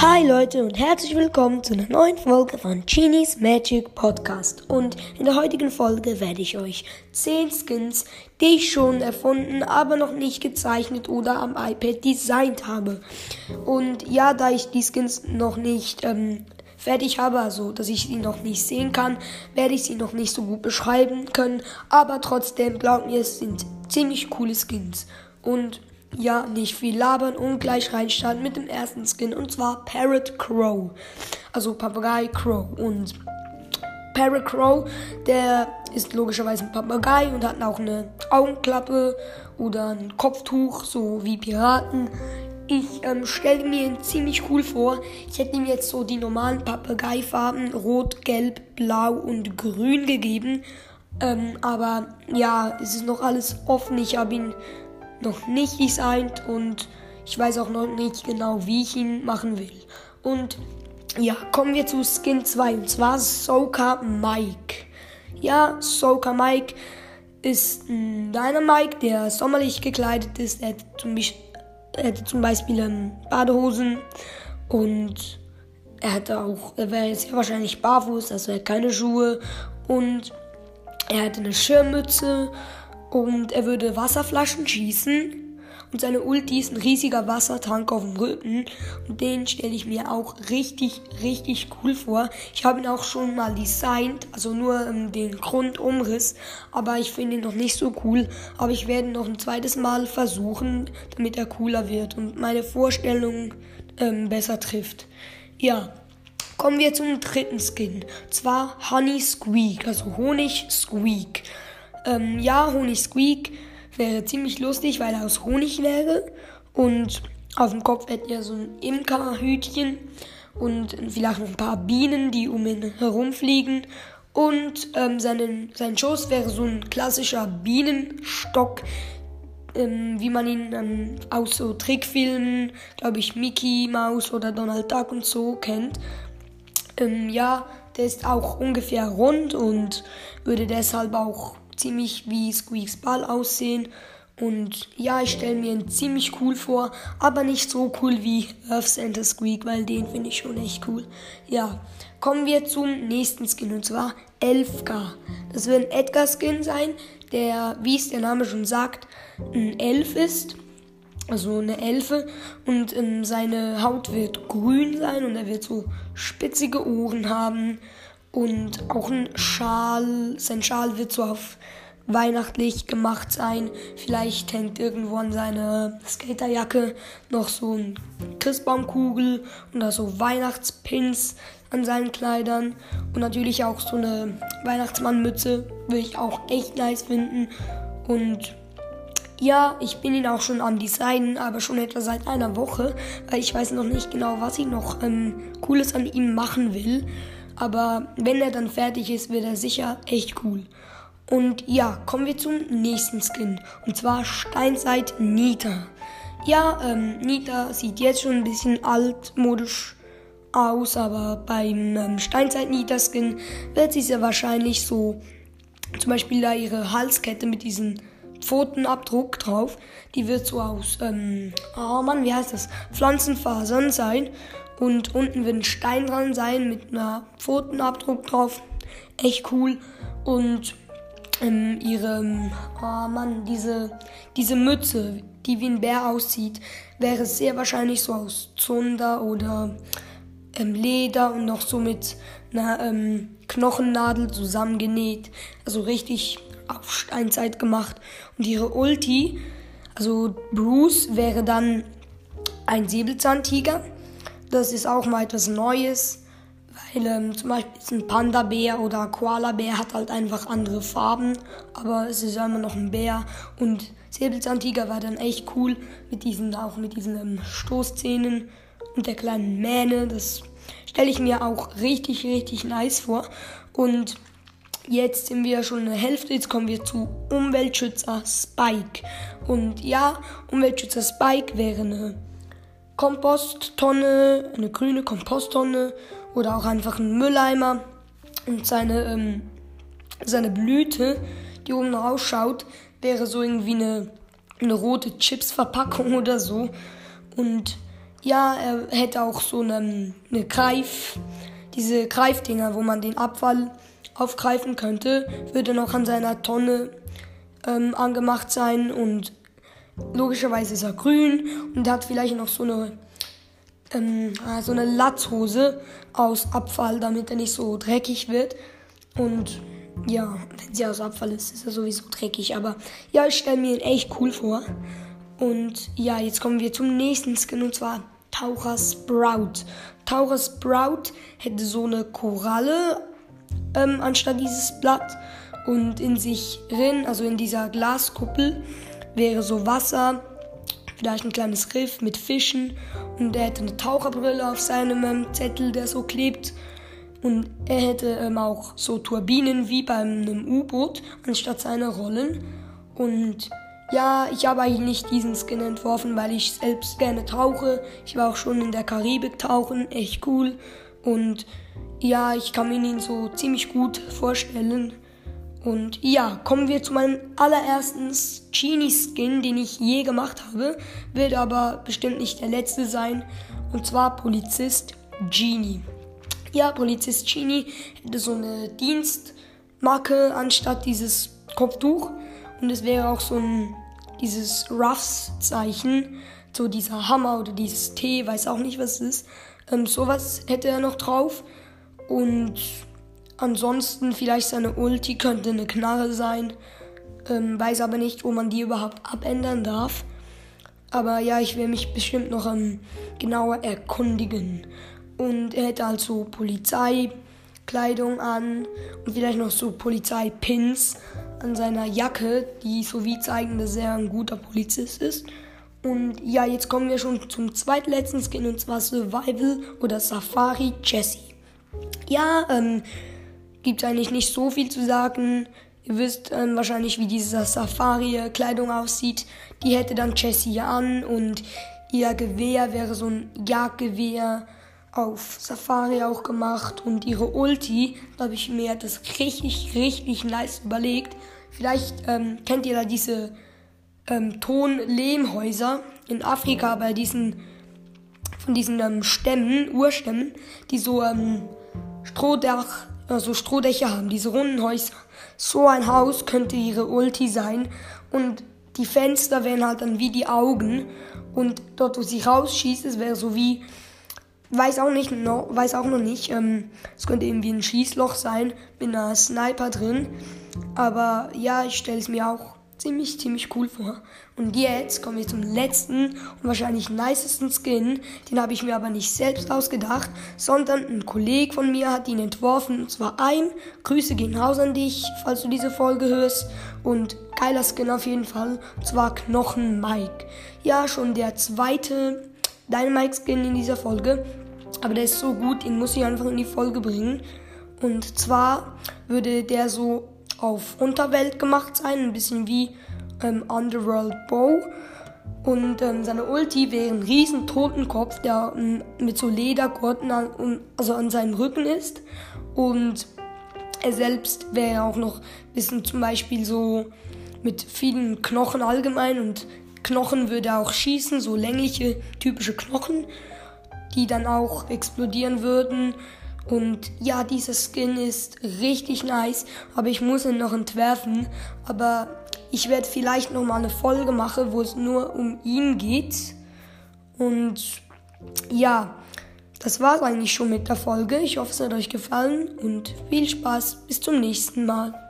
Hi Leute und herzlich willkommen zu einer neuen Folge von Genies Magic Podcast. Und in der heutigen Folge werde ich euch 10 Skins, die ich schon erfunden, aber noch nicht gezeichnet oder am iPad designt habe. Und ja, da ich die Skins noch nicht ähm, fertig habe, also dass ich sie noch nicht sehen kann, werde ich sie noch nicht so gut beschreiben können. Aber trotzdem, glaubt mir, es sind ziemlich coole Skins. Und ja, nicht viel labern und gleich reinstarten mit dem ersten Skin und zwar Parrot Crow. Also Papagei Crow. Und Parrot Crow, der ist logischerweise ein Papagei und hat auch eine Augenklappe oder ein Kopftuch, so wie Piraten. Ich ähm, stelle mir ihn ziemlich cool vor. Ich hätte ihm jetzt so die normalen Papageifarben Rot, Gelb, Blau und Grün gegeben. Ähm, aber ja, es ist noch alles offen. Ich habe ihn noch nicht designt und ich weiß auch noch nicht genau, wie ich ihn machen will. Und ja, kommen wir zu Skin 2 und zwar Soka Mike. Ja, Soka Mike ist ein Dynamike, der sommerlich gekleidet ist. Er hätte zum, er hätte zum Beispiel ähm, Badehosen und er hätte auch, er wäre jetzt wahrscheinlich barfuß, also er hat keine Schuhe und er hätte eine Schirmmütze und er würde Wasserflaschen schießen. Und seine Ulti ist ein riesiger Wassertank auf dem Rücken. Und den stelle ich mir auch richtig, richtig cool vor. Ich habe ihn auch schon mal designt, also nur ähm, den Grundumriss. Aber ich finde ihn noch nicht so cool. Aber ich werde noch ein zweites Mal versuchen, damit er cooler wird und meine Vorstellung ähm, besser trifft. Ja, kommen wir zum dritten Skin. Zwar Honey Squeak, also Honig Squeak. Ähm, ja, Honig Squeak wäre ziemlich lustig, weil er aus Honig wäre. Und auf dem Kopf hätte er so ein Imkerhütchen und vielleicht ein paar Bienen, die um ihn herumfliegen. Und ähm, seinen, sein Schoß wäre so ein klassischer Bienenstock, ähm, wie man ihn ähm, aus so Trickfilmen, glaube ich, Mickey Mouse oder Donald Duck und so kennt. Ähm, ja, der ist auch ungefähr rund und würde deshalb auch ziemlich wie Squeaks Ball aussehen. Und ja, ich stelle mir ihn ziemlich cool vor, aber nicht so cool wie Earth Center Squeak, weil den finde ich schon echt cool. Ja, kommen wir zum nächsten Skin und zwar Elfgar. Das wird ein Edgar-Skin sein, der, wie es der Name schon sagt, ein Elf ist. Also eine Elfe und ähm, seine Haut wird grün sein und er wird so spitzige Ohren haben und auch ein Schal. Sein Schal wird so auf weihnachtlich gemacht sein. Vielleicht hängt irgendwo an seiner Skaterjacke noch so ein Christbaumkugel oder so Weihnachtspins an seinen Kleidern. Und natürlich auch so eine Weihnachtsmannmütze würde ich auch echt nice finden. Und ja, ich bin ihn auch schon am Designen, aber schon etwa seit einer Woche, weil ich weiß noch nicht genau, was ich noch ähm, Cooles an ihm machen will. Aber wenn er dann fertig ist, wird er sicher echt cool. Und ja, kommen wir zum nächsten Skin. Und zwar Steinzeit Nita. Ja, ähm, Nita sieht jetzt schon ein bisschen altmodisch aus, aber beim ähm, Steinzeit Nita Skin wird sie sehr wahrscheinlich so, zum Beispiel da ihre Halskette mit diesem Pfotenabdruck drauf, die wird so aus, ähm, oh Mann, wie heißt das? Pflanzenfasern sein. Und unten wird ein Stein dran sein mit einer Pfotenabdruck drauf. Echt cool. Und ähm, ihre, oh Mann, diese, diese Mütze, die wie ein Bär aussieht, wäre sehr wahrscheinlich so aus Zunder oder ähm, Leder und noch so mit einer ähm, Knochennadel zusammengenäht. Also richtig auf Steinzeit gemacht. Und ihre Ulti, also Bruce, wäre dann ein Säbelzahntiger. Das ist auch mal etwas Neues. Weil ähm, zum Beispiel ein Panda-Bär oder Koala-Bär hat halt einfach andere Farben, aber es ist immer noch ein Bär. Und Säbelzahntiger war dann echt cool mit diesen, auch mit diesen ähm, Stoßzähnen und der kleinen Mähne. Das stelle ich mir auch richtig, richtig nice vor. Und jetzt sind wir schon in der Hälfte. Jetzt kommen wir zu Umweltschützer Spike. Und ja, Umweltschützer Spike wäre eine Komposttonne, eine grüne Komposttonne oder auch einfach ein Mülleimer und seine, ähm, seine Blüte, die oben rausschaut, wäre so irgendwie eine, eine rote Chipsverpackung oder so. Und ja, er hätte auch so eine, eine Greif, diese Greifdinger, wo man den Abfall aufgreifen könnte, würde noch an seiner Tonne ähm, angemacht sein und logischerweise ist er grün und hat vielleicht noch so eine ähm, ah, so eine Latzhose aus Abfall, damit er nicht so dreckig wird. Und ja, wenn sie aus Abfall ist, ist er sowieso dreckig. Aber ja, ich stelle mir ihn echt cool vor. Und ja, jetzt kommen wir zum nächsten Skin und zwar Taucher Sprout. Taucher Sprout hätte so eine Koralle ähm, anstatt dieses Blatt. Und in sich drin, also in dieser Glaskuppel, wäre so Wasser, vielleicht ein kleines Riff mit Fischen. Und er hätte eine Taucherbrille auf seinem ähm, Zettel, der so klebt. Und er hätte ähm, auch so Turbinen wie bei einem U-Boot anstatt seiner Rollen. Und ja, ich habe eigentlich nicht diesen Skin entworfen, weil ich selbst gerne tauche. Ich war auch schon in der Karibik tauchen, echt cool. Und ja, ich kann mir ihn so ziemlich gut vorstellen. Und ja, kommen wir zu meinem allerersten Genie-Skin, den ich je gemacht habe. Wird aber bestimmt nicht der letzte sein. Und zwar Polizist Genie. Ja, Polizist Genie hätte so eine Dienstmarke anstatt dieses Kopftuch. Und es wäre auch so ein, dieses Ruffs-Zeichen. So dieser Hammer oder dieses T, weiß auch nicht, was es ist. Ähm, sowas hätte er noch drauf. Und Ansonsten vielleicht seine Ulti könnte eine Knarre sein. Ähm, weiß aber nicht, wo man die überhaupt abändern darf. Aber ja, ich will mich bestimmt noch ähm, genauer erkundigen. Und er hätte also Polizeikleidung an und vielleicht noch so Polizeipins an seiner Jacke, die so wie zeigen, dass er ein guter Polizist ist. Und ja, jetzt kommen wir schon zum zweitletzten Skin und zwar Survival oder Safari Jesse. Ja, ähm, gibt eigentlich nicht so viel zu sagen. Ihr wisst ähm, wahrscheinlich, wie diese Safari-Kleidung aussieht. Die hätte dann Jessie an und ihr Gewehr wäre so ein Jagdgewehr auf Safari auch gemacht und ihre Ulti, habe ich mir das richtig, richtig nice überlegt. Vielleicht ähm, kennt ihr da diese ähm, Tonlehmhäuser in Afrika bei diesen von diesen ähm, Stämmen, Urstämmen, die so ähm, Strohdach so Strohdächer haben, diese runden Häuser. So ein Haus könnte ihre Ulti sein und die Fenster wären halt dann wie die Augen und dort, wo sie rausschießt, es wäre so wie, weiß auch nicht, noch, weiß auch noch nicht, ähm, es könnte irgendwie ein Schießloch sein mit einer Sniper drin, aber ja, ich stelle es mir auch ziemlich, ziemlich cool vor. Und jetzt kommen wir zum letzten und wahrscheinlich nicesten Skin. Den habe ich mir aber nicht selbst ausgedacht, sondern ein Kollege von mir hat ihn entworfen. Und zwar ein. Grüße gehen raus an dich, falls du diese Folge hörst. Und geiler Skin auf jeden Fall. Und zwar Knochen Mike. Ja, schon der zweite Dynamite-Skin in dieser Folge. Aber der ist so gut, den muss ich einfach in die Folge bringen. Und zwar würde der so auf Unterwelt gemacht sein, ein bisschen wie ähm, Underworld Bow. Und ähm, seine Ulti wäre ein riesen Totenkopf, der ähm, mit so Ledergurten an, um, also an seinem Rücken ist. Und er selbst wäre auch noch ein bisschen zum Beispiel so mit vielen Knochen allgemein und Knochen würde er auch schießen, so längliche typische Knochen, die dann auch explodieren würden und ja, dieser Skin ist richtig nice, aber ich muss ihn noch entwerfen. Aber ich werde vielleicht noch mal eine Folge machen, wo es nur um ihn geht. Und ja, das war's eigentlich schon mit der Folge. Ich hoffe, es hat euch gefallen und viel Spaß. Bis zum nächsten Mal.